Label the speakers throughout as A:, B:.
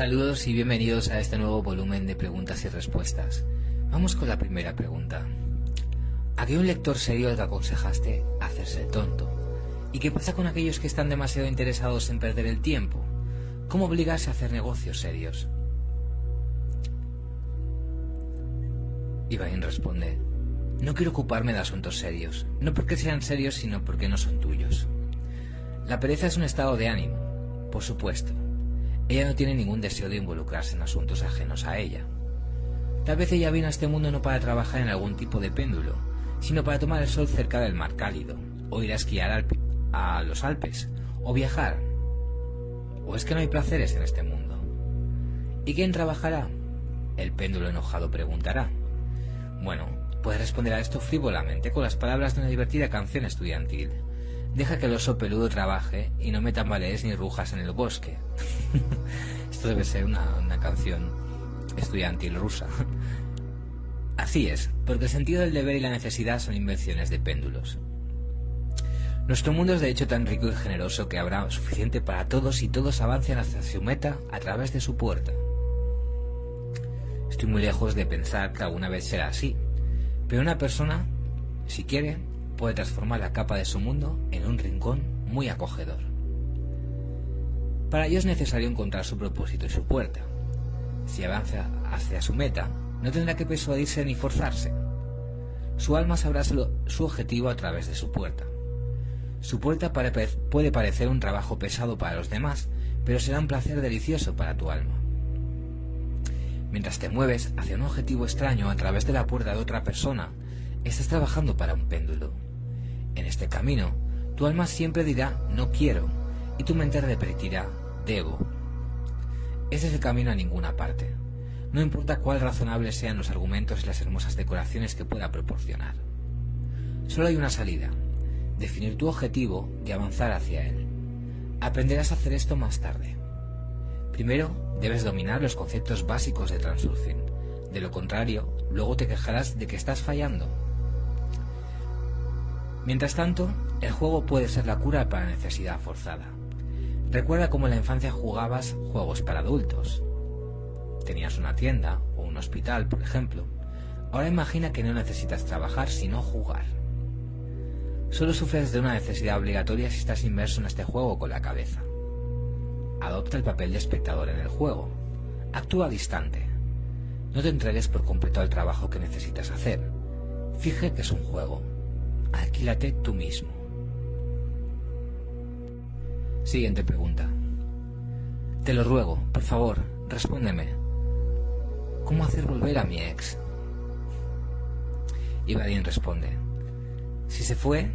A: Saludos y bienvenidos a este nuevo volumen de preguntas y respuestas. Vamos con la primera pregunta. ¿A qué un lector serio te aconsejaste hacerse tonto? ¿Y qué pasa con aquellos que están demasiado interesados en perder el tiempo? ¿Cómo obligarse a hacer negocios serios? Ibrahim responde, no quiero ocuparme de asuntos serios, no porque sean serios, sino porque no son tuyos. La pereza es un estado de ánimo, por supuesto, ella no tiene ningún deseo de involucrarse en asuntos ajenos a ella. Tal vez ella vino a este mundo no para trabajar en algún tipo de péndulo, sino para tomar el sol cerca del mar cálido, o ir a esquiar a los Alpes, o viajar. ¿O es que no hay placeres en este mundo? ¿Y quién trabajará? El péndulo enojado preguntará. Bueno, puedes responder a esto frívolamente con las palabras de una divertida canción estudiantil. Deja que el oso peludo trabaje y no me tambalees ni rujas en el bosque. Esto debe ser una, canción estudiantil rusa. Así es, porque el sentido del deber y la necesidad son invenciones de péndulos. Nuestro mundo es de hecho tan rico y generoso que habrá suficiente para todos y todos avancen hacia su meta a través de su puerta. Estoy muy lejos de pensar que alguna vez será así, pero una persona, si quiere, puede transformar la capa de su mundo en un rincón muy acogedor. Para ello es necesario encontrar su propósito y su puerta. Si avanza hacia su meta, no tendrá que persuadirse ni forzarse. Su alma sabrá su objetivo a través de su puerta. Su puerta puede parecer un trabajo pesado para los demás, pero será un placer delicioso para tu alma. Mientras te mueves hacia un objetivo extraño a través de la puerta de otra persona, estás trabajando para un péndulo. En este camino, tu alma siempre dirá no quiero y tu mente repetirá debo. Ese es el camino a ninguna parte. No importa cuál razonables sean los argumentos y las hermosas decoraciones que pueda proporcionar. Solo hay una salida, definir tu objetivo y avanzar hacia él. Aprenderás a hacer esto más tarde. Primero, debes dominar los conceptos básicos de Transurfing. De lo contrario, luego te quejarás de que estás fallando. Mientras tanto, el juego puede ser la cura para la necesidad forzada. Recuerda cómo en la infancia jugabas juegos para adultos. Tenías una tienda o un hospital, por ejemplo. Ahora imagina que no necesitas trabajar sino jugar. Solo sufres de una necesidad obligatoria si estás inmerso en este juego con la cabeza. Adopta el papel de espectador en el juego. Actúa distante. No te entregues por completo al trabajo que necesitas hacer. Fije que es un juego Alquílate tú mismo. Siguiente pregunta. Te lo ruego, por favor, respóndeme. ¿Cómo hacer volver a mi ex? Ibadín responde. Si se fue,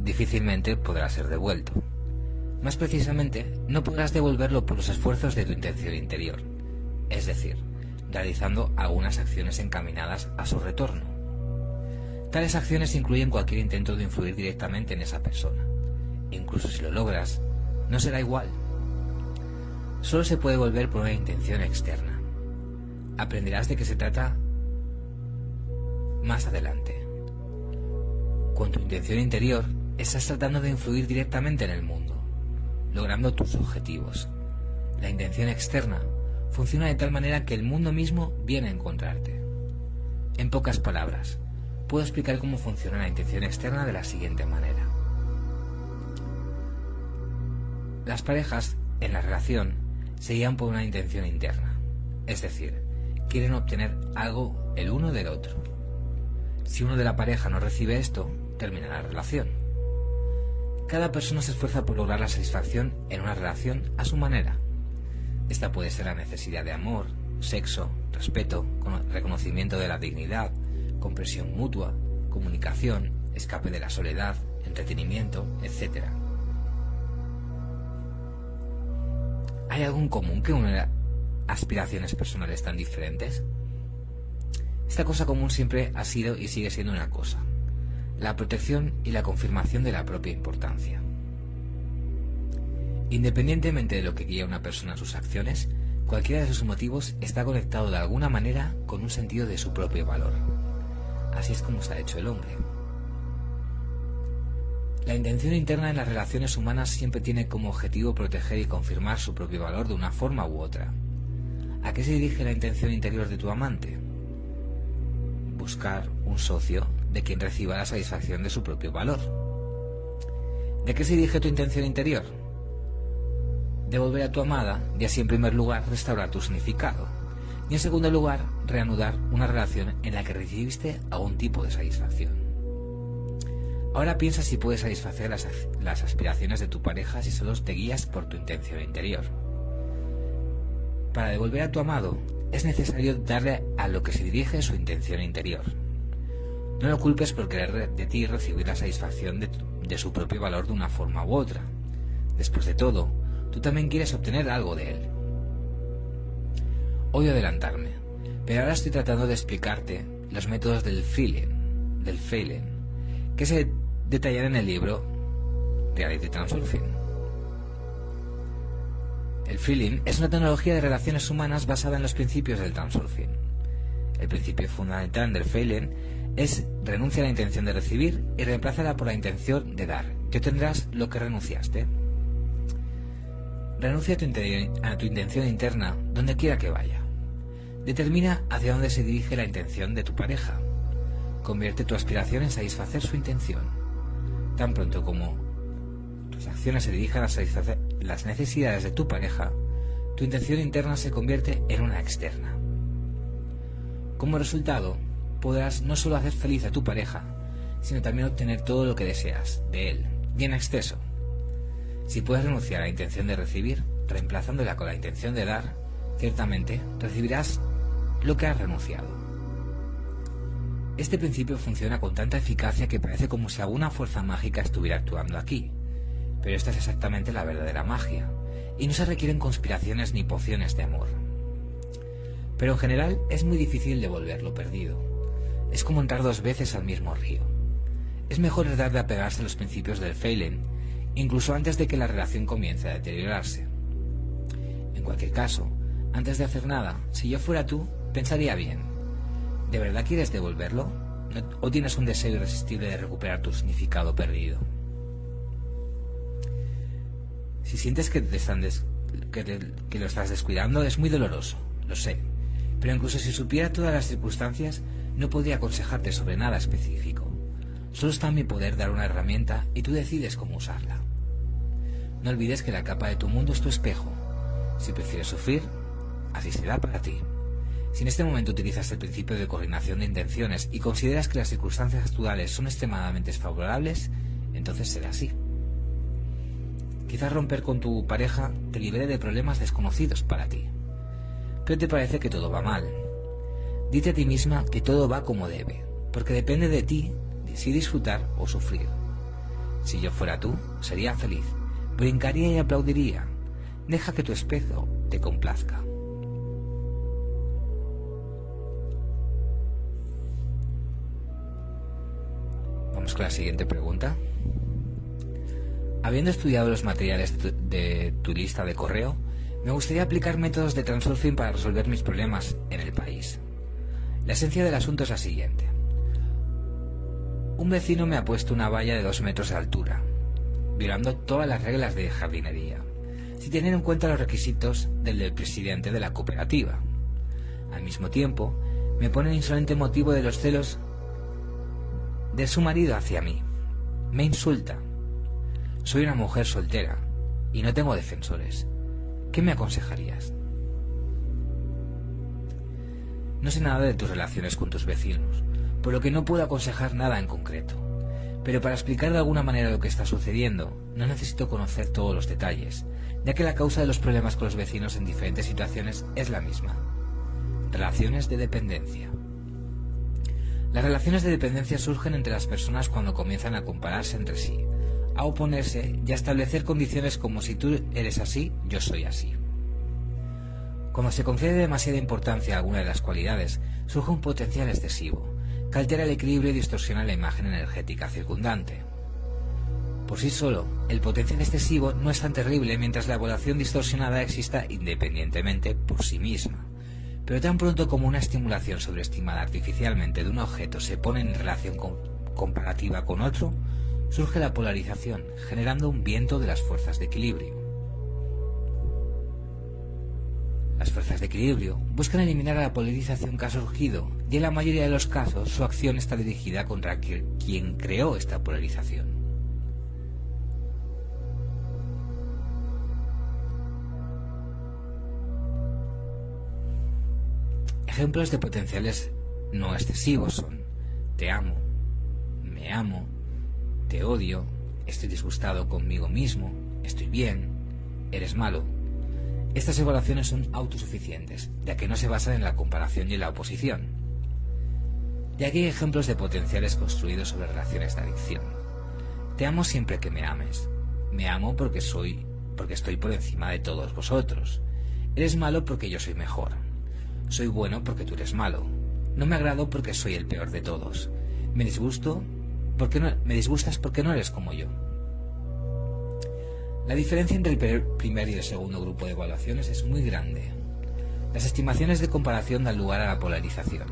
A: difícilmente podrá ser devuelto. Más precisamente, no podrás devolverlo por los esfuerzos de tu intención interior, es decir, realizando algunas acciones encaminadas a su retorno. Tales acciones incluyen cualquier intento de influir directamente en esa persona. Incluso si lo logras, no será igual. Solo se puede volver por una intención externa. Aprenderás de qué se trata más adelante. Con tu intención interior, estás tratando de influir directamente en el mundo, logrando tus objetivos. La intención externa funciona de tal manera que el mundo mismo viene a encontrarte. En pocas palabras, puedo explicar cómo funciona la intención externa de la siguiente manera. Las parejas en la relación se guían por una intención interna, es decir, quieren obtener algo el uno del otro. Si uno de la pareja no recibe esto, termina la relación. Cada persona se esfuerza por lograr la satisfacción en una relación a su manera. Esta puede ser la necesidad de amor, sexo, respeto, reconocimiento de la dignidad, compresión mutua, comunicación, escape de la soledad, entretenimiento, etc. ¿Hay algún común que une aspiraciones personales tan diferentes? Esta cosa común siempre ha sido y sigue siendo una cosa, la protección y la confirmación de la propia importancia. Independientemente de lo que guía una persona en sus acciones, Cualquiera de sus motivos está conectado de alguna manera con un sentido de su propio valor. Así es como está hecho el hombre. La intención interna en las relaciones humanas siempre tiene como objetivo proteger y confirmar su propio valor de una forma u otra. ¿A qué se dirige la intención interior de tu amante? Buscar un socio de quien reciba la satisfacción de su propio valor. ¿De qué se dirige tu intención interior? devolver a tu amada y así en primer lugar restaurar tu significado y en segundo lugar reanudar una relación en la que recibiste algún tipo de satisfacción. Ahora piensa si puedes satisfacer las, las aspiraciones de tu pareja si solo te guías por tu intención interior. Para devolver a tu amado es necesario darle a lo que se dirige su intención interior. No lo culpes por querer de ti recibir la satisfacción de, su propio valor de una forma u otra. Después de todo, tú también quieres obtener algo de él. Odio adelantarme, pero ahora estoy tratando de explicarte los métodos del feeling, del feeling, que se detallan en el libro Reality Transurfing. El feeling es una tecnología de relaciones humanas basada en los principios del transurfing. El principio fundamental del feeling es renuncia a la intención de recibir y reemplázala por la intención de dar, que tendrás lo que renunciaste. Renuncia a tu, intención interna donde quiera que vaya. Determina hacia dónde se dirige la intención de tu pareja. Convierte tu aspiración en satisfacer su intención. Tan pronto como tus acciones se dirijan a satisfacer las necesidades de tu pareja, tu intención interna se convierte en una externa. Como resultado, podrás no solo hacer feliz a tu pareja, sino también obtener todo lo que deseas de él, y en exceso. Si puedes renunciar a la intención de recibir, reemplazándola con la intención de dar, ciertamente recibirás lo que has renunciado. Este principio funciona con tanta eficacia que parece como si alguna fuerza mágica estuviera actuando aquí. Pero esta es exactamente la verdadera magia, y no se requieren conspiraciones ni pociones de amor. Pero en general es muy difícil devolver lo perdido. Es como entrar dos veces al mismo río. Es mejor tratar de apegarse a los principios del Feilen incluso antes de que la relación comience a deteriorarse. En cualquier caso, antes de hacer nada, si yo fuera tú, pensaría bien. ¿De verdad quieres devolverlo? ¿O tienes un deseo irresistible de recuperar tu significado perdido? Si sientes que, te que lo estás descuidando, es muy doloroso, lo sé. Pero incluso si supiera todas las circunstancias, no podría aconsejarte sobre nada específico. Solo está en mi poder dar una herramienta y tú decides cómo usarla. No olvides que la capa de tu mundo es tu espejo. Si prefieres sufrir, así será para ti. Si en este momento utilizas el principio de coordinación de intenciones y consideras que las circunstancias actuales son extremadamente desfavorables, entonces será así. Quizás romper con tu pareja te libere de problemas desconocidos para ti. Pero te parece que todo va mal. Dite a ti misma que todo va como debe, porque depende de ti si disfrutar o sufrir. Si yo fuera tú, sería feliz, brincaría y aplaudiría. Deja que tu espejo te complazca. Vamos con la siguiente pregunta. Habiendo estudiado los materiales de tu lista de correo, me gustaría aplicar métodos de transurfing para resolver mis problemas en el país. La esencia del asunto es la siguiente. Un vecino me ha puesto una valla de dos metros de altura, violando todas las reglas de jardinería, sin tener en cuenta los requisitos del presidente de la cooperativa. Al mismo tiempo, me pone el insolente motivo de los celos de su marido hacia mí. Me insulta. Soy una mujer soltera y no tengo defensores. ¿Qué me aconsejarías? No sé nada de tus relaciones con tus vecinos, por lo que no puedo aconsejar nada en concreto. Pero para explicar de alguna manera lo que está sucediendo, no necesito conocer todos los detalles, ya que la causa de los problemas con los vecinos en diferentes situaciones es la misma. Relaciones de dependencia. Las relaciones de dependencia surgen entre las personas cuando comienzan a compararse entre sí, a oponerse y a establecer condiciones como si tú eres así, yo soy así. Cuando se concede demasiada importancia a alguna de las cualidades, surge un potencial excesivo, que altera el equilibrio y distorsiona la imagen energética circundante. Por sí solo, el potencial excesivo no es tan terrible mientras la evaluación distorsionada exista independientemente por sí misma. Pero tan pronto como una estimulación sobreestimada artificialmente de un objeto se pone en relación comparativa con otro, surge la polarización, generando un viento de las fuerzas de equilibrio. Las fuerzas de equilibrio buscan eliminar la polarización que ha surgido y en la mayoría de los casos su acción está dirigida contra quien creó esta polarización. Ejemplos de potenciales no excesivos son te amo, me amo, te odio, estoy disgustado conmigo mismo, estoy bien, eres malo. Estas evaluaciones son autosuficientes, ya que no se basan en la comparación y en la oposición. Y aquí hay ejemplos de potenciales construidos sobre relaciones de adicción. Te amo siempre que me ames. Me amo porque soy porque estoy por encima de todos vosotros. Eres malo porque yo soy mejor. Soy bueno porque tú eres malo. No me agrado porque soy el peor de todos. Me disgusto porque no, me disgustas porque no eres como yo. La diferencia entre el primer y el segundo grupo de evaluaciones es muy grande. Las estimaciones de comparación dan lugar a la polarización.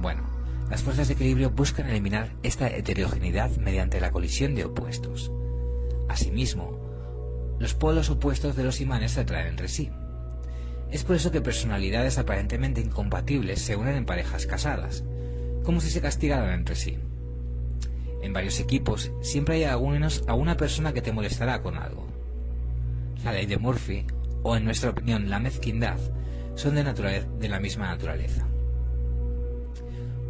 A: Bueno, las fuerzas de equilibrio buscan eliminar esta heterogeneidad mediante la colisión de opuestos. Asimismo, los polos opuestos de los imanes se atraen entre sí. Es por eso que personalidades aparentemente incompatibles se unen en parejas casadas, como si se castigaran entre sí. En varios equipos siempre hay algunos, a una persona que te molestará con algo. La ley de Murphy, o en nuestra opinión la mezquindad, son de, de la misma naturaleza.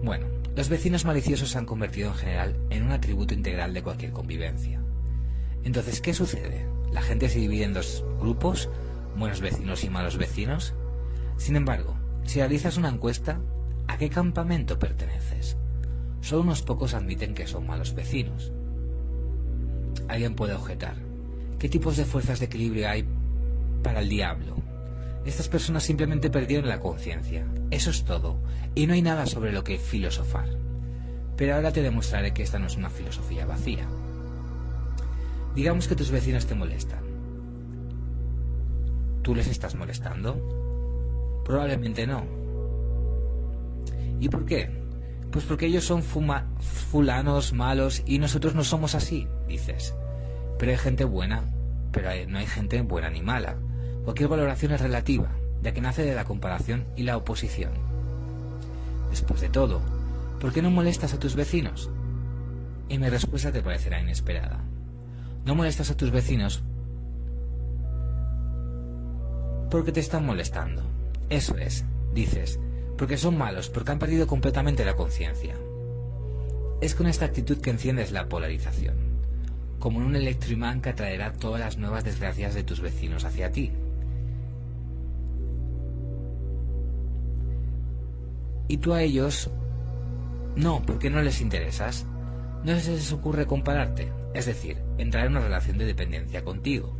A: Bueno, los vecinos maliciosos se han convertido en general en un atributo integral de cualquier convivencia. Entonces, ¿qué sucede? La gente se divide en dos grupos buenos vecinos y malos vecinos? Sin embargo, si realizas una encuesta, ¿a qué campamento perteneces? Solo unos pocos admiten que son malos vecinos. Alguien puede objetar, ¿qué tipos de fuerzas de equilibrio hay para el diablo? Estas personas simplemente perdieron la conciencia. Eso es todo, y no hay nada sobre lo que filosofar. Pero ahora te demostraré que esta no es una filosofía vacía. Digamos que tus vecinos te molestan. ¿Tú les estás molestando? Probablemente no. ¿Y por qué? Pues porque ellos son fulanos malos y nosotros no somos así, dices. Pero hay gente buena, pero no hay gente buena ni mala. Cualquier valoración es relativa, ya que nace de la comparación y la oposición. Después de todo, ¿por qué no molestas a tus vecinos? Y mi respuesta te parecerá inesperada. No molestas a tus vecinos porque te están molestando. Eso es, dices, porque son malos, porque han perdido completamente la conciencia. Es con esta actitud que enciendes la polarización, como en un electroimán que atraerá todas las nuevas desgracias de tus vecinos hacia ti. Y tú a ellos, no, porque no les interesas. No se les ocurre compararte, es decir, entrar en una relación de dependencia contigo.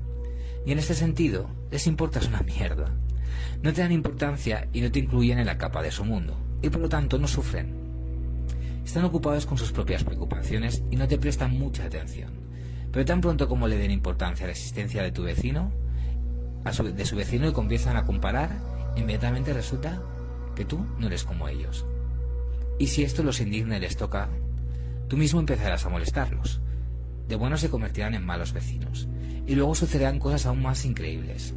A: Y en este sentido, les importas una mierda. No te dan importancia y no te incluyen en la capa de su mundo, y por lo tanto no sufren. Están ocupados con sus propias preocupaciones y no te prestan mucha atención. Pero tan pronto como le den importancia a la existencia de tu vecino, de su vecino y comienzan a comparar, inmediatamente resulta que tú no eres como ellos. Y si esto los indigna y les toca, tú mismo empezarás a molestarlos. De buenos se convertirán en malos vecinos, y luego sucederán cosas aún más increíbles.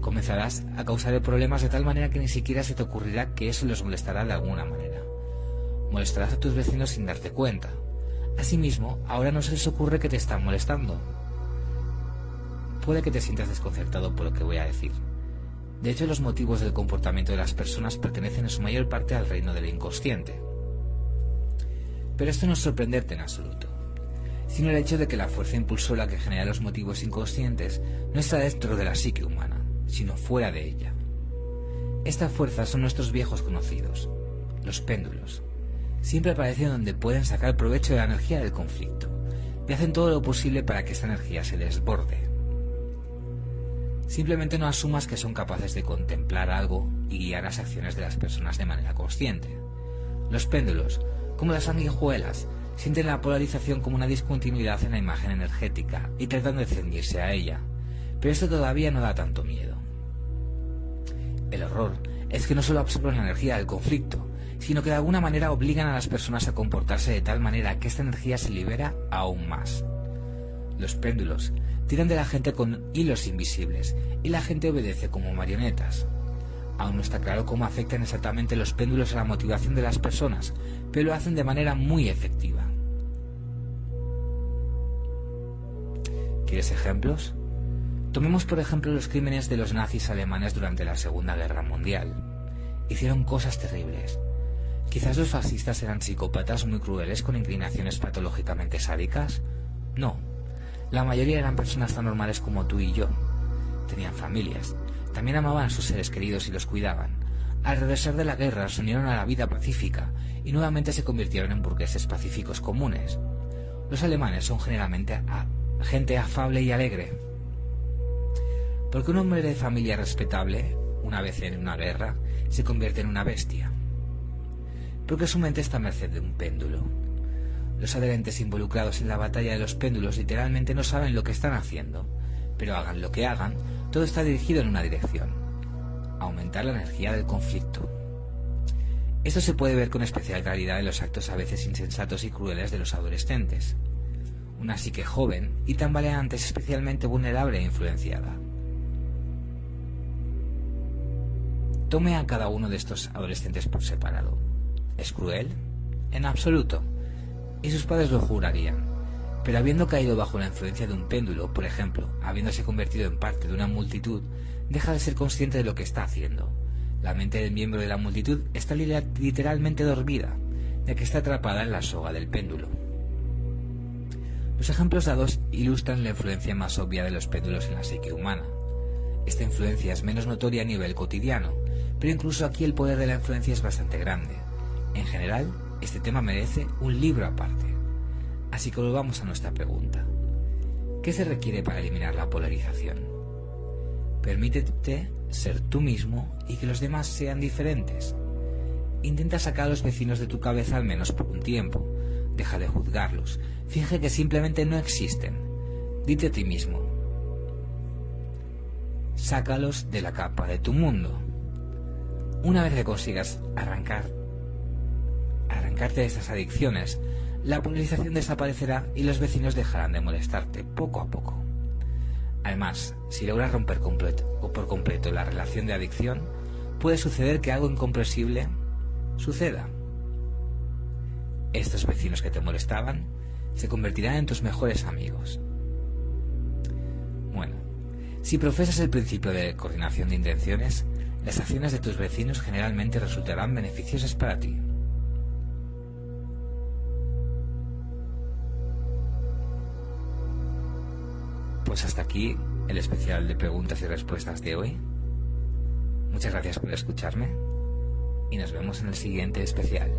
A: Comenzarás a causar problemas de tal manera que ni siquiera se te ocurrirá que eso les molestará de alguna manera. Molestarás a tus vecinos sin darte cuenta. Asimismo, ahora no se les ocurre que te están molestando. Puede que te sientas desconcertado por lo que voy a decir. De hecho, los motivos del comportamiento de las personas pertenecen en su mayor parte al reino del inconsciente. Pero esto no es sorprenderte en absoluto sino el hecho de que la fuerza impulsora que genera los motivos inconscientes no está dentro de la psique humana, sino fuera de ella. Esta fuerza son nuestros viejos conocidos, los péndulos. Siempre aparecen donde pueden sacar provecho de la energía del conflicto y hacen todo lo posible para que esta energía se desborde. Simplemente no asumas que son capaces de contemplar algo y guiar las acciones de las personas de manera consciente. Los péndulos, como las sanguijuelas, sienten la polarización como una discontinuidad en la imagen energética y tratan de ceñirse a ella, pero esto todavía no da tanto miedo. El horror es que no solo absorben la energía del conflicto, sino que de alguna manera obligan a las personas a comportarse de tal manera que esta energía se libera aún más. Los péndulos tiran de la gente con hilos invisibles y la gente obedece como marionetas. Aún no está claro cómo afectan exactamente los péndulos a la motivación de las personas, pero lo hacen de manera muy efectiva. ¿Quieres ejemplos? Tomemos por ejemplo los crímenes de los nazis alemanes durante la Segunda Guerra Mundial. Hicieron cosas terribles. Quizás los fascistas eran psicópatas muy crueles con inclinaciones patológicamente sádicas. No, la mayoría eran personas tan normales como tú y yo. Tenían familias, también amaban a sus seres queridos y los cuidaban. Al regresar de la guerra se unieron a la vida pacífica y nuevamente se convirtieron en burgueses pacíficos comunes. Los alemanes son generalmente gente afable y alegre. Porque un hombre de familia respetable, una vez en una guerra, se convierte en una bestia. Porque su mente está a merced de un péndulo. Los adherentes involucrados en la batalla de los péndulos literalmente no saben lo que están haciendo, pero hagan lo que hagan, todo está dirigido en una dirección, aumentar la energía del conflicto. Esto se puede ver con especial claridad en los actos a veces insensatos y crueles de los adolescentes. Una psique joven y tambaleante es especialmente vulnerable e influenciada. Tome a cada uno de estos adolescentes por separado. ¿Es cruel? En absoluto y sus padres lo jurarían. Pero habiendo caído bajo la influencia de un péndulo, por ejemplo, habiéndose convertido en parte de una multitud, deja de ser consciente de lo que está haciendo. La mente del miembro de la multitud está literalmente dormida, ya que está atrapada en la soga del péndulo. Los ejemplos dados ilustran la influencia más obvia de los péndulos en la psique humana. Esta influencia es menos notoria a nivel cotidiano, pero incluso aquí el poder de la influencia es bastante grande. En general, este tema merece un libro aparte. Así que volvamos a nuestra pregunta. ¿Qué se requiere para eliminar la polarización? Permítete ser tú mismo y que los demás sean diferentes. Intenta sacar a los vecinos de tu cabeza al menos por un tiempo. Deja de juzgarlos. Finge que simplemente no existen. Dite a ti mismo. Sácalos de la capa de tu mundo. Una vez que consigas arrancar arrancarte de estas adicciones, la polarización desaparecerá y los vecinos dejarán de molestarte poco a poco. Además, si logras romper completo, o por completo la relación de adicción, puede suceder que algo incomprensible suceda. Estos vecinos que te molestaban se convertirán en tus mejores amigos. Bueno, si profesas el principio de coordinación de intenciones, las acciones de tus vecinos generalmente resultarán beneficiosas para ti. Pues hasta aquí el especial de preguntas y respuestas de hoy. Muchas gracias por escucharme y nos vemos en el siguiente especial.